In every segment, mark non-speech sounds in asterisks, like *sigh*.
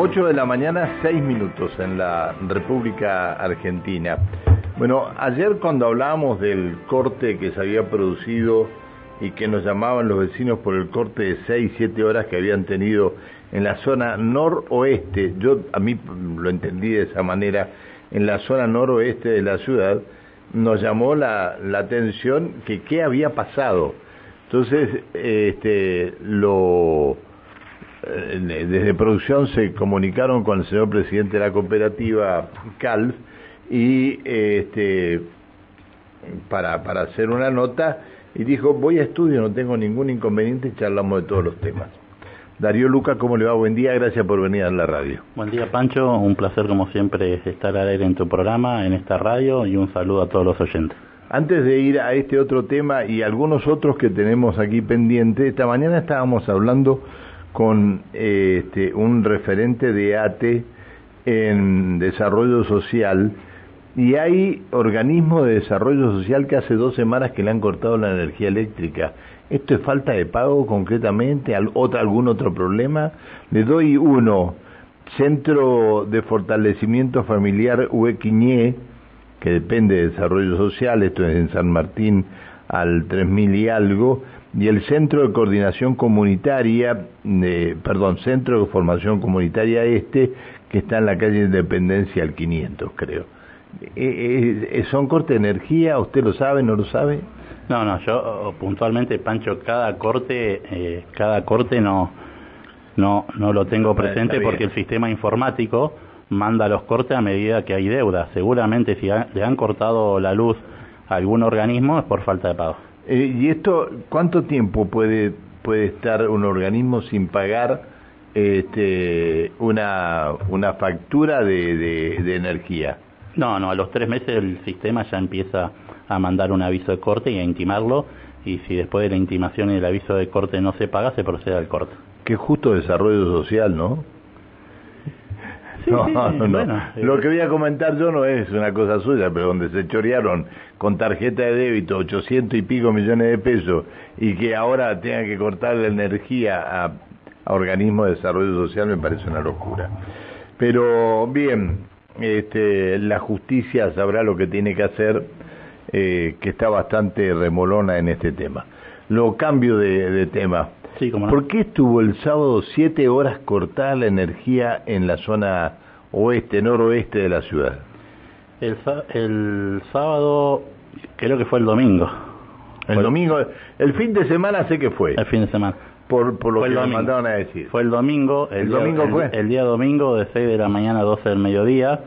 8 de la mañana, 6 minutos en la República Argentina. Bueno, ayer cuando hablábamos del corte que se había producido y que nos llamaban los vecinos por el corte de 6, 7 horas que habían tenido en la zona noroeste, yo a mí lo entendí de esa manera, en la zona noroeste de la ciudad, nos llamó la, la atención que qué había pasado. Entonces, este, lo desde producción se comunicaron con el señor presidente de la cooperativa CALF y este para, para hacer una nota y dijo voy a estudio, no tengo ningún inconveniente y charlamos de todos los temas. Darío Luca, ¿cómo le va? Buen día, gracias por venir a la radio. Buen día, Pancho, un placer como siempre estar al aire en tu programa, en esta radio y un saludo a todos los oyentes. Antes de ir a este otro tema y algunos otros que tenemos aquí pendientes, esta mañana estábamos hablando con este, un referente de ATE en desarrollo social y hay organismos de desarrollo social que hace dos semanas que le han cortado la energía eléctrica. ¿Esto es falta de pago concretamente? ¿Otra, ¿Algún otro problema? Le doy uno. Centro de Fortalecimiento Familiar Huequiñé, que depende de Desarrollo Social, esto es en San Martín al 3000 y algo, y el Centro de Coordinación Comunitaria, perdón, Centro de Formación Comunitaria Este, que está en la calle Independencia al 500, creo. Eh, eh, eh, ¿Son corte de energía? ¿Usted lo sabe, no lo sabe? No, no, yo puntualmente, Pancho, cada corte, cada corte no, no, no lo tengo presente porque el sistema informático manda los cortes a medida que hay deuda. Seguramente si le han cortado la luz a algún organismo es por falta de pago. Eh, ¿Y esto cuánto tiempo puede, puede estar un organismo sin pagar este, una, una factura de, de, energía? No, no, a los tres meses el sistema ya empieza a mandar un aviso de corte y a intimarlo y si después de la intimación y el aviso de corte no se paga, se procede al corte. Qué justo desarrollo social, ¿no? No, no, no. Lo que voy a comentar yo no es una cosa suya, pero donde se chorearon con tarjeta de débito 800 y pico millones de pesos y que ahora tengan que cortar la energía a, organismos de desarrollo social me parece una locura. Pero bien, este, la justicia sabrá lo que tiene que hacer, eh, que está bastante remolona en este tema. Lo cambio de tema. ¿Por qué estuvo el sábado siete horas cortada la energía en la zona oeste, noroeste de la ciudad? El, el sábado, creo que fue el domingo. El domingo, el fin de semana sé que fue. El fin de semana. Por, por lo que me mandaron a decir. Fue el domingo. El, domingo fue. El, día domingo de 6 de la mañana a 12 del mediodía.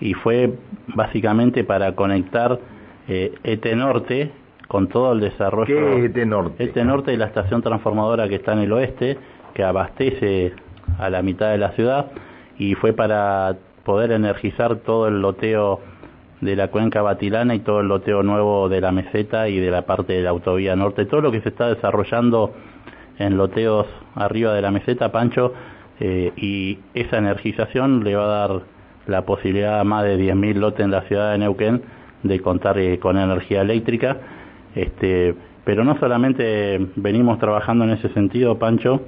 Y fue básicamente para conectar eh, ETE Norte, con todo el desarrollo. ¿Qué es este norte? Este norte es la estación transformadora que está en el oeste, que abastece a la mitad de la ciudad y fue para poder energizar todo el loteo de la cuenca batilana y todo el loteo nuevo de la meseta y de la parte de la autovía norte. Todo lo que se está desarrollando en loteos arriba de la meseta, Pancho, eh, y esa energización le va a dar la posibilidad a más de 10.000 lotes en la ciudad de Neuquén de contar eh, con energía eléctrica este, pero no solamente venimos trabajando en ese sentido, Pancho,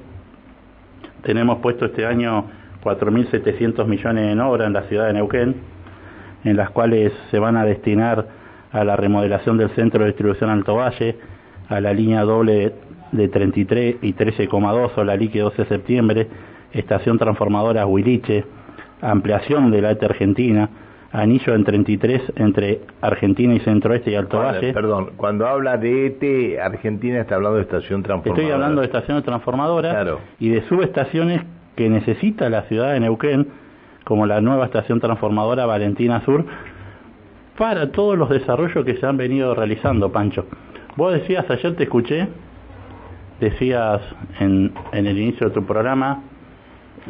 tenemos puesto este año 4.700 millones en obra en la ciudad de Neuquén, en las cuales se van a destinar a la remodelación del centro de distribución Alto Valle, a la línea doble de 33 y 13,2 o la líquida 12 de septiembre, estación transformadora Huiliche, ampliación de la ET Argentina, anillo en 33 entre Argentina y Centroeste y Alto Valle. Perdón, cuando habla de ET, Argentina está hablando de estación transformadora. Estoy hablando de estaciones transformadoras y de subestaciones que necesita la ciudad de Neuquén, como la nueva estación transformadora Valentina Sur, para todos los desarrollos que se han venido realizando, Pancho. Vos decías, ayer te escuché, decías en, en el inicio de tu programa,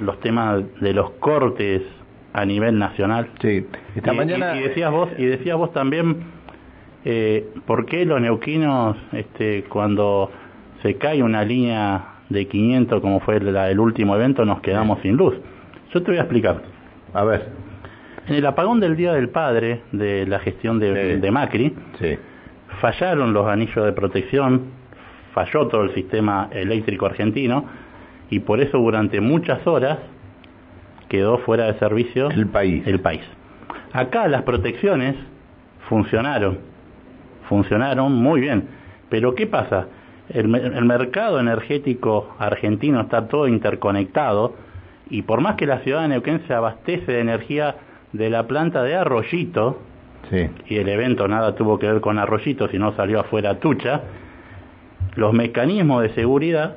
los temas de los cortes a nivel nacional. Sí, esta y, mañana... Y, decías vos, y decías vos también, eh, ¿por qué los neuquinos, este, cuando se cae una línea de 500 como fue el último evento, nos quedamos sin luz? Yo te voy a explicar. A ver. En el apagón del Día del Padre, de la gestión de, de Macri, sí. fallaron los anillos de protección, falló todo el sistema eléctrico argentino, y por eso durante muchas horas quedó fuera de servicio el país. El país. Acá las protecciones funcionaron, funcionaron muy bien. Pero ¿qué pasa? El, el, mercado energético argentino está todo interconectado y por más que la ciudad de Neuquén se abastece de energía de la planta de Arroyito, sí. y el evento nada tuvo que ver con Arroyito, sino salió afuera Tucha, los mecanismos de seguridad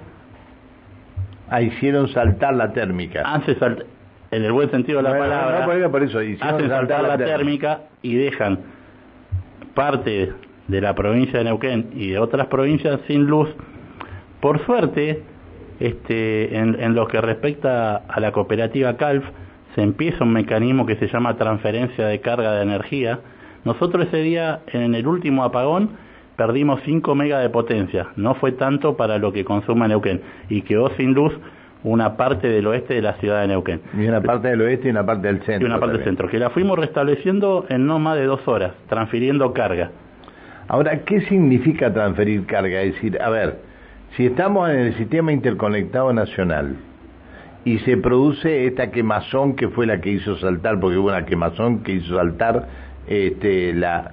ah, hicieron saltar la térmica. Hace salt en el buen sentido de la palabra, no, no, por eso, hicieron hacen saltar saltar la la térmica y dejan parte de la provincia de Neuquén y de otras provincias sin luz. Por suerte, este, en, en lo que respecta a la cooperativa CALF, se empieza un mecanismo que se llama transferencia de carga de energía. Nosotros ese día, en el último apagón, perdimos 5 megas de potencia. No fue tanto para lo que consume Neuquén. Y quedó sin luz una parte del oeste de la ciudad de Neuquén. Y una parte del oeste y una parte del centro. Y una parte del centro, que la fuimos restableciendo en no más de dos horas, transfiriendo carga. Ahora, ¿qué significa transferir carga? Es decir, a ver, si estamos en el sistema interconectado nacional y se produce esta quemazón que fue la que hizo saltar, porque hubo una quemazón que hizo saltar este, la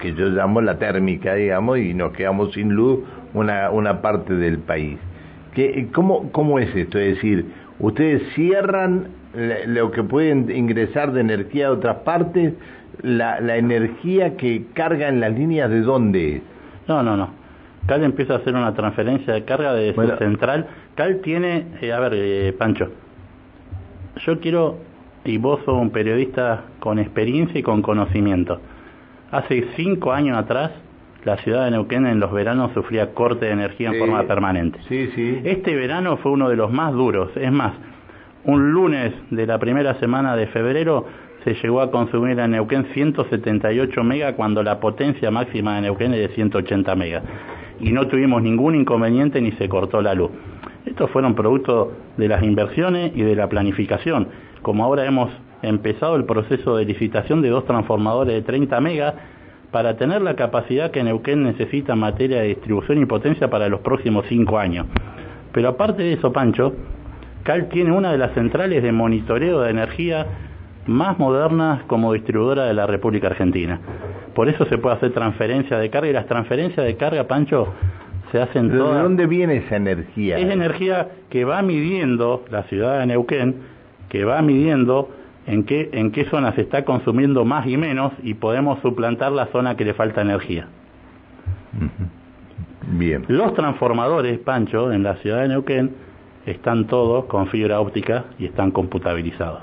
que yo llamo la térmica, digamos, y nos quedamos sin luz una, una parte del país. ¿Qué, cómo, ¿Cómo es esto? Es decir, ustedes cierran lo que pueden ingresar de energía de otras partes, la, la energía que carga en las líneas de dónde es. No, no, no. Cal empieza a hacer una transferencia de carga de Bueno. su central. Cal tiene, eh, a ver, eh, Pancho, yo quiero, y vos sos un periodista con experiencia y con conocimiento. Hace cinco años atrás, la ciudad de Neuquén en los veranos sufría corte de energía en forma permanente. Sí, sí. Este verano fue uno de los más duros. Es más, un lunes de la primera semana de febrero se llegó a consumir en Neuquén 178 megas cuando la potencia máxima de Neuquén es de 180 megas. Y no tuvimos ningún inconveniente ni se cortó la luz. Estos fueron producto de las inversiones y de la planificación. Como ahora hemos empezado el proceso de licitación de dos transformadores de 30 megas para tener la capacidad que Neuquén necesita en materia de distribución y potencia para los próximos cinco años. Pero aparte de eso, Pancho, Cal tiene una de las centrales de monitoreo de energía más modernas como distribuidora de la República Argentina. Por eso se puede hacer transferencia de carga y las transferencias de carga, Pancho, se hacen ¿De todas... dónde viene esa energía? Es energía que va midiendo la ciudad de Neuquén, que va midiendo en qué, en qué zona se está consumiendo más y menos y podemos suplantar la zona que le falta energía. Bien. Los transformadores, Pancho, en la ciudad de Neuquén, están todos con fibra óptica y están computabilizados.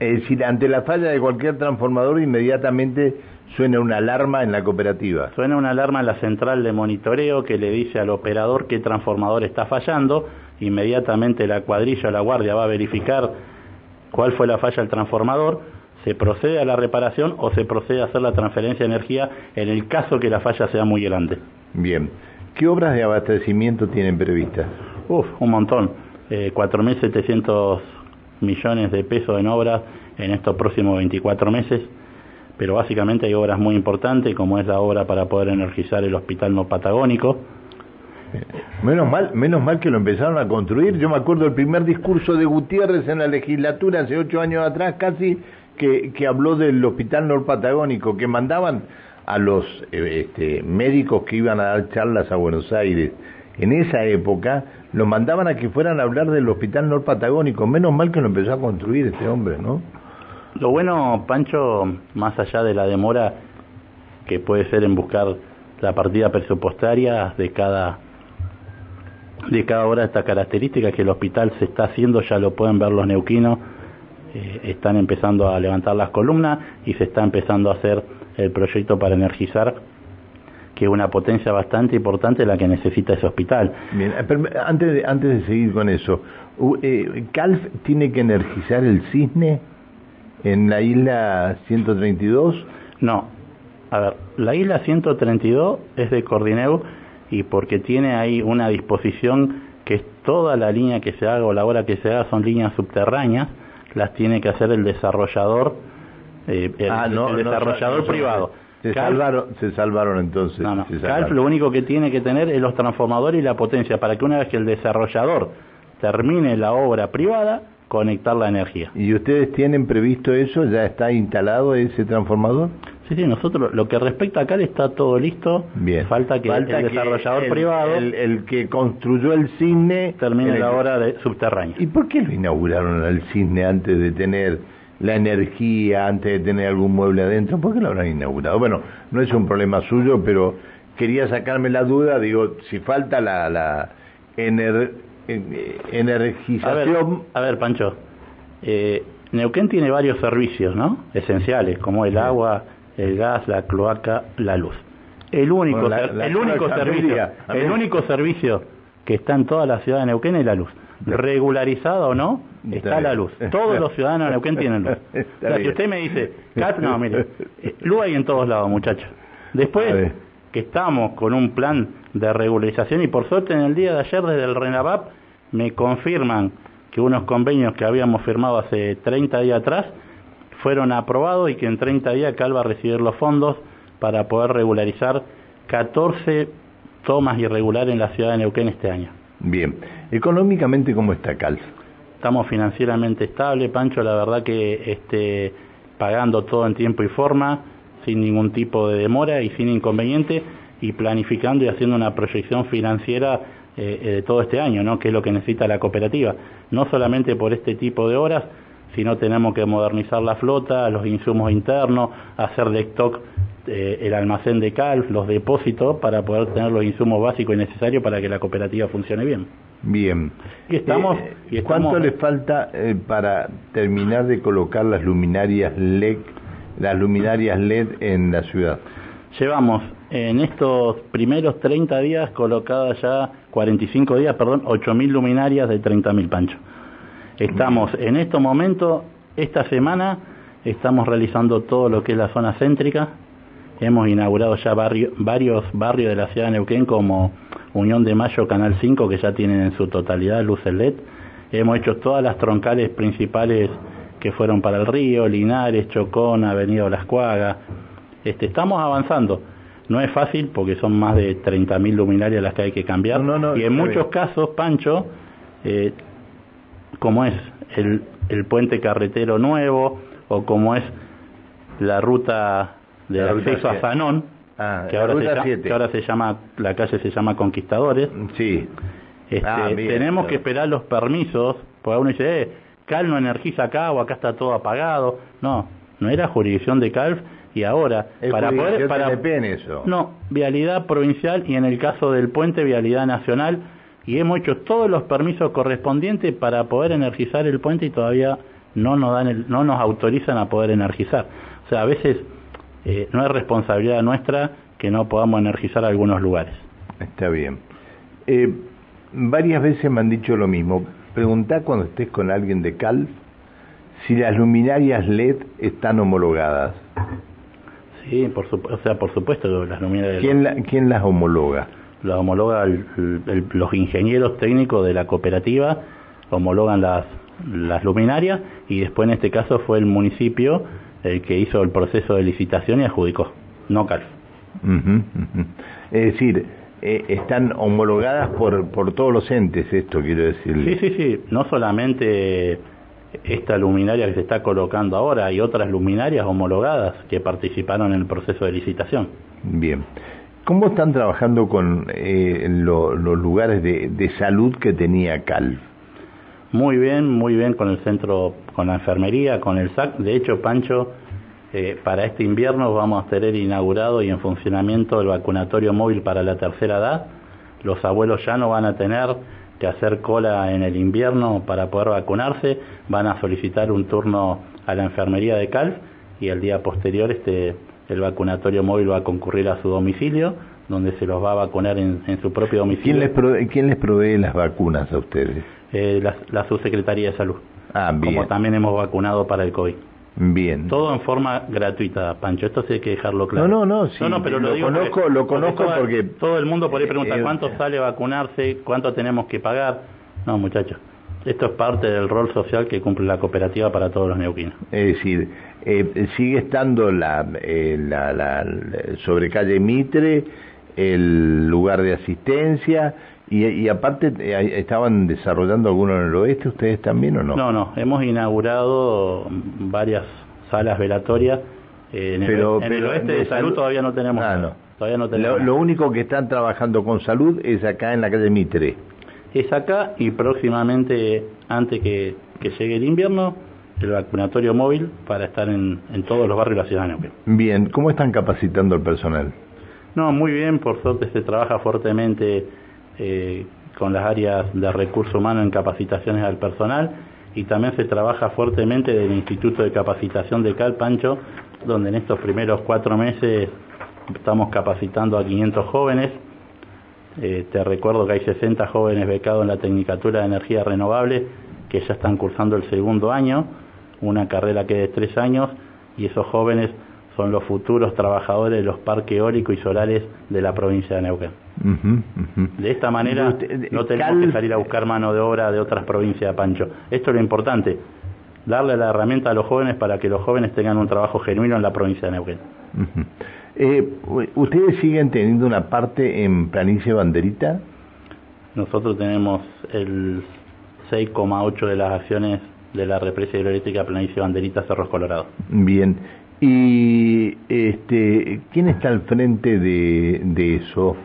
Es decir, ante la falla de cualquier transformador, inmediatamente suena una alarma en la cooperativa. Suena una alarma en la central de monitoreo que le dice al operador qué transformador está fallando. Inmediatamente la cuadrilla o la guardia va a verificar cuál fue la falla del transformador. Se procede a la reparación o se procede a hacer la transferencia de energía en el caso que la falla sea muy grande. Bien. ¿Qué obras de abastecimiento tienen previstas? Uf, un montón. Eh, 4.700 millones de pesos en obras en estos próximos 24 meses. Pero básicamente hay obras muy importantes, como es la obra para poder energizar el hospital no patagónico. *laughs* Menos mal, menos mal que lo empezaron a construir. Yo me acuerdo del primer discurso de Gutiérrez en la legislatura hace ocho años atrás, casi que, que habló del hospital norpatagónico, que mandaban a los eh, este, médicos que iban a dar charlas a Buenos Aires. En esa época los mandaban a que fueran a hablar del hospital norpatagónico. Menos mal que lo empezó a construir este hombre, ¿no? Lo bueno, Pancho, más allá de la demora que puede ser en buscar la partida presupuestaria de cada de cada obra esta característica que el hospital se está haciendo, ya lo pueden ver los neuquinos, eh, están empezando a levantar las columnas y se está empezando a hacer el proyecto para energizar, que es una potencia bastante importante la que necesita ese hospital. Bien, eh, antes de, antes de seguir con eso, eh, ¿Calf tiene que energizar el cisne en la isla 132? No, a ver, la isla 132 es de Cordineu y porque tiene ahí una disposición que es toda la línea que se haga o la obra que se haga son líneas subterráneas, las tiene que hacer el desarrollador, eh, el, Ah, no, el no, desarrollador no, privado. Se Calf- salvaron, se salvaron entonces. no, Calf lo único que tiene que tener es los transformadores y la potencia para que una vez que el desarrollador termine la obra privada, conectar la energía. ¿Y ustedes tienen previsto eso? ¿Ya está instalado ese transformador? Sí, sí, nosotros, lo que respecta a Cal está todo listo. Bien. Falta que el desarrollador privado. El, que construyó el cisne. Termine la obra de subterránea. ¿Y por qué lo inauguraron al cisne antes de tener la energía, antes de tener algún mueble adentro? ¿Por qué lo habrán inaugurado? Bueno, no es un problema suyo, pero quería sacarme la duda. Digo, si falta la, la ener, energización. A ver, Pancho. Eh, Neuquén tiene varios servicios, ¿no? Esenciales, como el agua, el gas, la cloaca, la luz. El único, el único servicio, el único servicio que está en toda la ciudad de Neuquén es la luz. Regularizada o no, está, la luz. Todos los ciudadanos de Neuquén tienen luz. o sea, si usted me dice, no, mire, eh, luz hay en todos lados, muchachos. Después que estamos con un plan de regularización y por suerte en el día de ayer desde el RENAVAP me confirman que unos convenios que habíamos firmado hace 30 días atrás fueron aprobados y que en 30 días Cal va a recibir los fondos para poder regularizar 14 tomas irregulares en la ciudad de Neuquén este año. Bien, económicamente cómo está Cal? Estamos financieramente estable, Pancho, la verdad que este, pagando todo en tiempo y forma, sin ningún tipo de demora y sin inconveniente, y planificando y haciendo una proyección financiera eh, eh, de todo este año, ¿no? que es lo que necesita la cooperativa, no solamente por este tipo de horas, si no tenemos que modernizar la flota, los insumos internos, hacer de stock eh, el almacén de CALF, los depósitos, para poder tener los insumos básicos y necesarios para que la cooperativa funcione bien. Bien. Y estamos, eh, ¿Cuánto le falta eh, para terminar de colocar las luminarias LED, las luminarias LED en la ciudad? Llevamos en estos primeros 30 días colocadas ya, 45 días, perdón, 8.000 luminarias de 30.000 panchos. Estamos en este momento, esta semana, estamos realizando todo lo que es la zona céntrica. Hemos inaugurado ya varios barrios de la ciudad de Neuquén como Unión de Mayo, Canal 5, que ya tienen en su totalidad luces LED. Hemos hecho todas las troncales principales que fueron para el río, Linares, Chocón, Avenida Las Cuagas. Este, estamos avanzando. No es fácil porque son más de 30.000 luminarias las que hay que cambiar. y en muchos casos, Pancho, eh, como es el, el puente carretero nuevo o como es la ruta de acceso a Sanón, ah, que, ahora se, que, ahora se, llama, la calle se llama Conquistadores. Sí. Este, ah, tenemos que esperar los permisos, porque uno dice, eh, Cal no energiza acá o acá está todo apagado. No, no era jurisdicción de Calf y ahora para poder para eso. no vialidad provincial y en el caso del puente vialidad nacional y hemos hecho todos los permisos correspondientes para poder energizar el puente y todavía no nos, dan no nos autorizan a poder energizar. O sea, a veces eh, no es responsabilidad nuestra que no podamos energizar algunos lugares. Está bien. Eh, varias veces me han dicho lo mismo. Preguntá cuando estés con alguien de CALF si las luminarias LED están homologadas. Sí, por o sea, por supuesto las luminarias. ¿Quién, ¿Quién las homologa? La homologa los ingenieros técnicos de la cooperativa, homologan las, las luminarias y después en este caso fue el municipio el que hizo el proceso de licitación y adjudicó, no CALF. Es decir, eh, están homologadas por, por todos los entes, esto quiero decir. Sí, sí, sí, no solamente esta luminaria que se está colocando ahora, hay otras luminarias homologadas que participaron en el proceso de licitación. Bien. ¿Cómo están trabajando con eh, los lugares de, salud que tenía CALF? Muy bien, muy bien con el centro, con la enfermería, con el SAC. De hecho, Pancho, eh, para este invierno vamos a tener inaugurado y en funcionamiento el vacunatorio móvil para la tercera edad. Los abuelos ya no van a tener que hacer cola en el invierno para poder vacunarse, van a solicitar un turno a la enfermería de CALF y el día posterior este el vacunatorio móvil va a concurrir a su domicilio, donde se los va a vacunar en, su propio domicilio. ¿Quién les, provee, ¿Quién les provee las vacunas a ustedes? Eh, la, Subsecretaría de Salud. Ah, bien. Como también hemos vacunado para el COVID. Bien. Todo en forma gratuita, Pancho. Esto sí hay que dejarlo claro. No, no, no. Sí, no, pero lo, conozco, lo conozco porque, todo el mundo por ahí pregunta eh, cuánto sale vacunarse, cuánto tenemos que pagar. No, muchachos. Esto es parte del rol social que cumple la cooperativa para todos los neuquinos. Es decir, eh, sigue estando la, eh, la, la, sobre calle Mitre el lugar de asistencia Y, aparte, eh, ¿estaban desarrollando alguno en el oeste ustedes también o no? No, no, hemos inaugurado varias salas velatorias. Eh, en, el, oeste de, salud, todavía no tenemos. Ah, no. Todavía no tenemos. Lo, único que están trabajando con salud es acá en la calle Mitre. Es acá y próximamente, antes que, llegue el invierno, el vacunatorio móvil para estar en, todos los barrios de la ciudad de Neuquén. Bien, ¿cómo están capacitando al personal? No, muy bien, por suerte se trabaja fuertemente eh, con las áreas de recursos humanos en capacitaciones al personal y también se trabaja fuertemente del Instituto de Capacitación de Calpancho, donde en estos primeros cuatro meses estamos capacitando a 500 jóvenes. Eh, te recuerdo que hay 60 jóvenes becados en la Tecnicatura de Energía Renovable que ya están cursando el segundo año, una carrera que es de tres años, y esos jóvenes son los futuros trabajadores de los parques eólicos y solares de la provincia de Neuquén. De esta manera no tenemos que salir a buscar mano de obra de otras provincias de Pancho. Esto es lo importante, darle la herramienta a los jóvenes para que los jóvenes tengan un trabajo genuino en la provincia de Neuquén. Eh, ¿Ustedes siguen teniendo una parte en Planicie Banderita? Nosotros tenemos el 6,8 de las acciones de la represa hidroeléctrica Planicie Banderita Cerros Colorado. Bien. ¿Y este, quién está al frente de, de eso?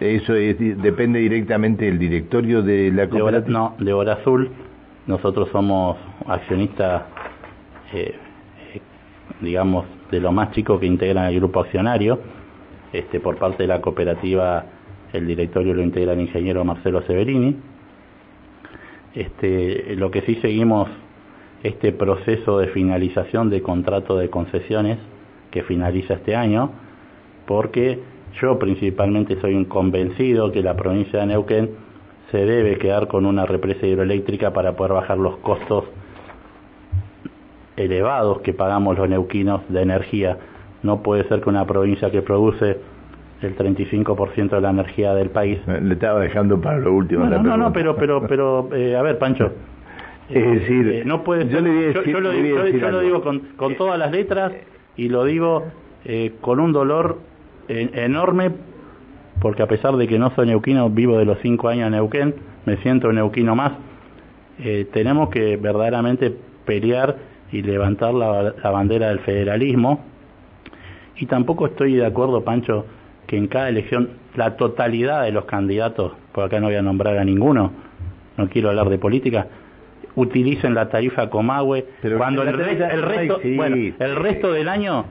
¿Eso depende directamente del directorio de la cooperativa? no, de Hora Azul. Nosotros somos accionistas, eh, eh, digamos, de lo más chico que integran el grupo accionario. Este, por parte de la cooperativa, el directorio lo integra el ingeniero Marcelo Severini. Este, lo que sí seguimos este proceso de finalización de contrato de concesiones que finaliza este año, porque yo principalmente soy un convencido que la provincia de Neuquén se debe quedar con una represa hidroeléctrica para poder bajar los costos elevados que pagamos los neuquinos de energía. No puede ser que una provincia que produce el 35% de la energía del país. Le estaba dejando para lo último. No, no, no, pero, pero, pero, eh, a ver, Pancho, *laughs* es decir, eh, no puede yo, lo, digo con, con, todas las letras y lo digo eh, con un dolor enorme porque a pesar de que no soy neuquino, vivo de los cinco años en Neuquén, me siento neuquino más. Eh, tenemos que verdaderamente pelear y levantar la, la bandera del federalismo. Y tampoco estoy de acuerdo, Pancho, que en cada elección la totalidad de los candidatos, por acá no voy a nombrar a ninguno, no quiero hablar de política, utilicen la tarifa Comahue, cuando el, resto, bueno, el resto del año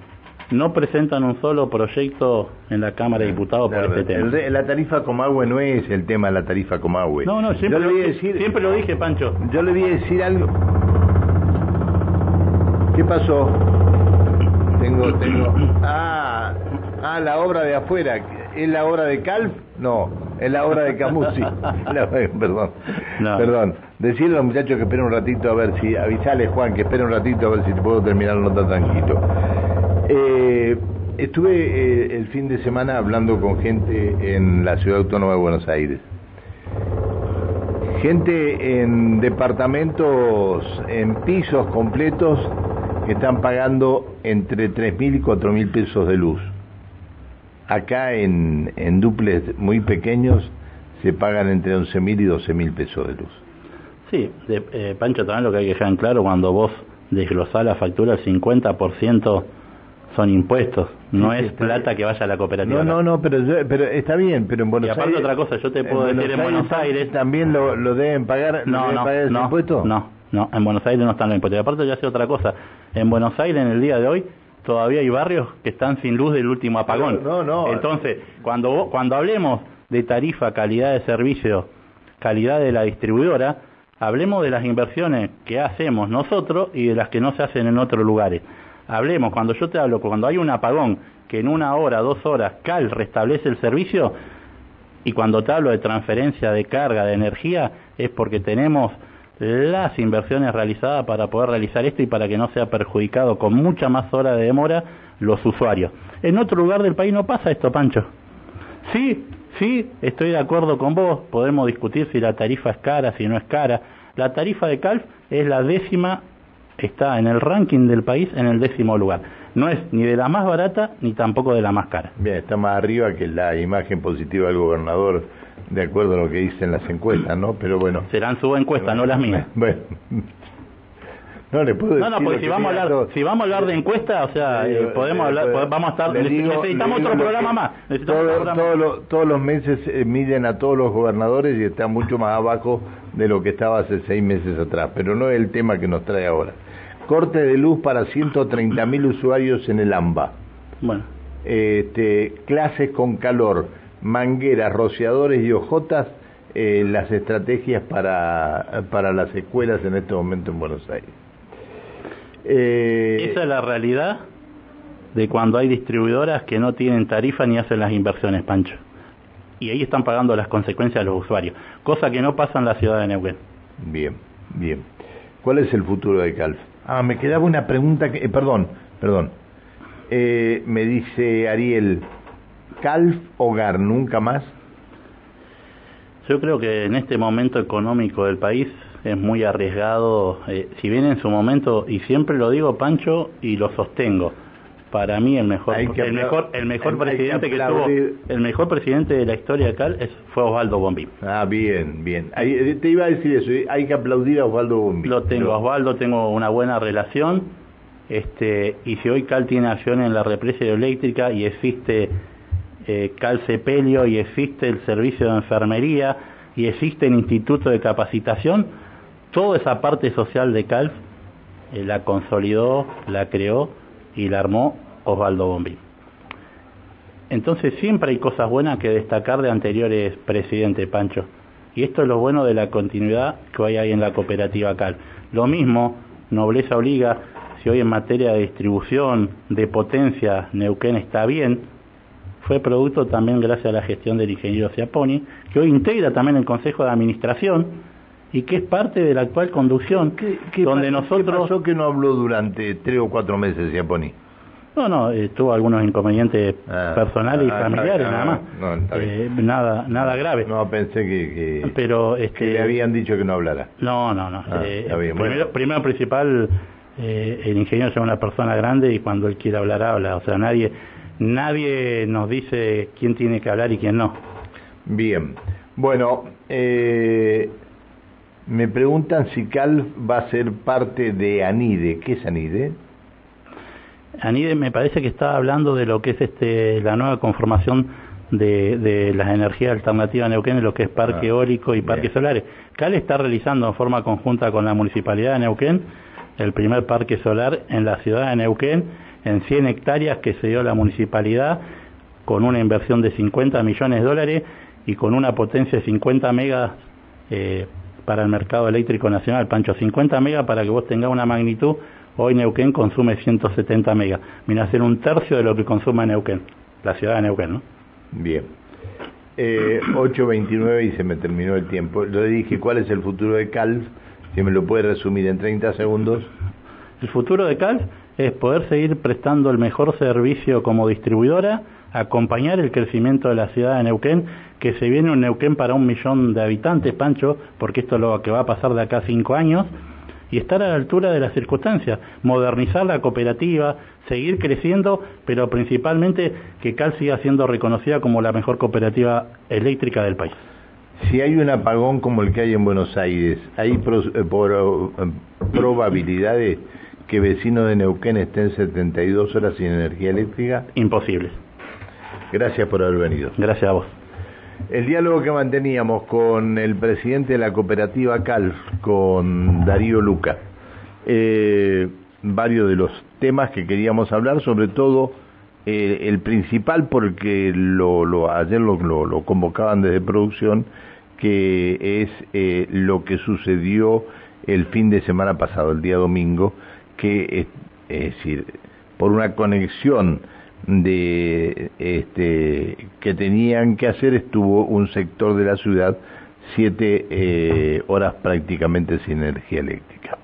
no presentan un solo proyecto en la Cámara de Diputados por este tema. la tarifa Comahue no es el tema de la tarifa Comahue. No, no, siempre, decir, siempre lo dije, Pancho. Yo le voy a decir algo. ¿Qué pasó? Tengo, tengo. Ah, ah, la obra de afuera. ¿Es la obra de Calf? No, es la obra de Camusi. *laughs* perdón, perdón. Decirle a los muchachos que esperen un ratito a ver si, avisale Juan que esperen un ratito a ver si puedo terminar la nota tranquilo. Eh, estuve eh, el fin de semana hablando con gente en la ciudad autónoma de Buenos Aires. Gente en departamentos, en pisos completos, que están pagando entre 3.000 y 4.000 pesos de luz. Acá en, en duples muy pequeños se pagan entre 11.000 y 12.000 pesos de luz. Sí, de, eh, Pancho, también lo que hay que dejar en claro cuando vos desglosás la factura, el 50% son impuestos, no es plata que vaya a la cooperativa. No, no, no, pero, pero está bien, pero en Buenos Aires... Y aparte otra cosa, yo te puedo decir en Buenos Aires... ¿También lo, lo deben pagar, no, no, pagar no, impuesto? No, no, en Buenos Aires no están los impuestos. Y aparte yo hace otra cosa, en Buenos Aires en el día de hoy todavía hay barrios que están sin luz del último apagón. No, no. Entonces, cuando, cuando hablemos de tarifa, calidad de servicio, calidad de la distribuidora Hablemos de las inversiones que hacemos nosotros y de las que no se hacen en otros lugares. Hablemos, cuando yo te hablo, cuando hay un apagón, que en una hora, dos horas, CAL restablece el servicio, y cuando te hablo de transferencia de carga de energía, es porque tenemos las inversiones realizadas para poder realizar esto y para que no sea perjudicado con mucha más hora de demora los usuarios. En otro lugar del país no pasa esto, Pancho. Sí, Sí, estoy de acuerdo con vos, podemos discutir si la tarifa es cara, si no es cara. La tarifa de CALF es la décima, está en el ranking del país en el décimo lugar. no es ni de la más barata ni tampoco de la más cara. Bien, está más arriba que la imagen positiva del gobernador, de acuerdo a lo que dicen las encuestas, ¿no? Pero bueno. Serán su encuesta, no las mías. *laughs* Bueno. No le puedo decir. No, no, porque si vamos, a hablar, si vamos a hablar de encuesta, o sea, eh, podemos hablar, vamos a estar. necesitamos otro programa más. todos los meses eh, miden a todos los gobernadores y está mucho más abajo de lo que estaba hace seis meses atrás, pero no es el tema que nos trae ahora. Corte de luz para 130 mil usuarios en el AMBA. Bueno. Este, clases con calor, mangueras, rociadores y ojotas, eh, las estrategias para, para las escuelas en este momento en Buenos Aires. Eh, Esa es la realidad de cuando hay distribuidoras que no tienen tarifa ni hacen las inversiones, Pancho. Y ahí están pagando las consecuencias de los usuarios, cosa que no pasa en la ciudad de Neuquén. Bien, bien. ¿Cuál es el futuro de Calf? Ah, me quedaba una pregunta que... Eh, perdón, perdón. Eh, me dice Ariel, ¿Calf Hogar nunca más? Yo creo que en este momento económico del país es muy arriesgado, eh, si bien en su momento, y siempre lo digo Pancho y lo sostengo, para mí el mejor el mejor el mejor presidente que, tuvo el mejor presidente de la historia acá es, fue Osvaldo Bombín. Ah, bien, bien. Eh, te iba a decir eso, eh, hay que aplaudir a Osvaldo Bombín. Lo tengo, Osvaldo, tengo una buena relación. Este, y si hoy Cal tiene acción en la represa eléctrica y existe eh, Cal Sepelio y existe el servicio de enfermería y existe el instituto de capacitación, toda esa parte social de CALF eh, la consolidó, la creó y la armó Osvaldo Bombín. Entonces siempre hay cosas buenas que destacar de anteriores presidentes, Pancho. Y esto es lo bueno de la continuidad que hoy hay en la cooperativa CAL. Lo mismo, nobleza obliga, si hoy en materia de distribución, de potencia, Neuquén está bien, fue producto también gracias a la gestión del ingeniero Ciaponi, que hoy integra también el Consejo de Administración, y que es parte de la actual conducción, donde nosotros... ¿Qué pasó que no habló durante tres o cuatro meses, Giapponi? No, no, eh, tuvo algunos inconvenientes ah, personales y ah, familiares, nada más. Eh, nada, nada grave. No, pensé que, Pero, este, le habían dicho que no hablara. No, no, no. Ah, eh, primero, primero, principal, el ingeniero es una persona grande y cuando él quiere hablar, habla. O sea, nadie, nadie nos dice quién tiene que hablar y quién no. Bien. Bueno, eh, me preguntan si Cal va a ser parte de ANIDE. ¿Qué es ANIDE? ANIDE me parece que está hablando de lo que es este la nueva conformación de, de las energías alternativas Neuquén, lo que es parque ah, eólico y parques solares. Cal está realizando en forma conjunta con la Municipalidad de Neuquén el primer parque solar en la ciudad de Neuquén en 100 hectáreas que se dio la municipalidad con una inversión de 50 millones de dólares y con una potencia de 50 megas eh, para el mercado eléctrico nacional, Pancho, 50 megas para que vos tengas una magnitud, hoy Neuquén consume 170 megas, viene a ser un tercio de lo que consume Neuquén, la ciudad de Neuquén, ¿no? Bien. Eh, 8.29 y se me terminó el tiempo. Le dije, ¿cuál es el futuro de CALF? Si me lo puede resumir en 30 segundos. El futuro de CALF es poder seguir prestando el mejor servicio como distribuidora, acompañar el crecimiento de la ciudad de Neuquén, que se viene un Neuquén para un millón de habitantes, Pancho, porque esto es lo que va a pasar de acá a cinco años, y estar a la altura de las circunstancias, modernizar la cooperativa, seguir creciendo, pero principalmente que Cal siga siendo reconocida como la mejor cooperativa eléctrica del país. Si hay un apagón como el que hay en Buenos Aires, ¿hay eh, eh, probabilidades que vecinos de Neuquén estén 72 horas sin energía eléctrica? Imposible. Gracias por haber venido. Gracias a vos. El diálogo que manteníamos con el presidente de la cooperativa CALF, con Darío Luca. Eh, varios de los temas que queríamos hablar, sobre todo eh, el principal porque lo, ayer lo, lo, convocaban desde producción, que es eh, lo que sucedió el fin de semana pasado, el día domingo, que es decir, por una conexión de este que tenían que hacer estuvo un sector de la ciudad siete eh, horas prácticamente sin energía eléctrica.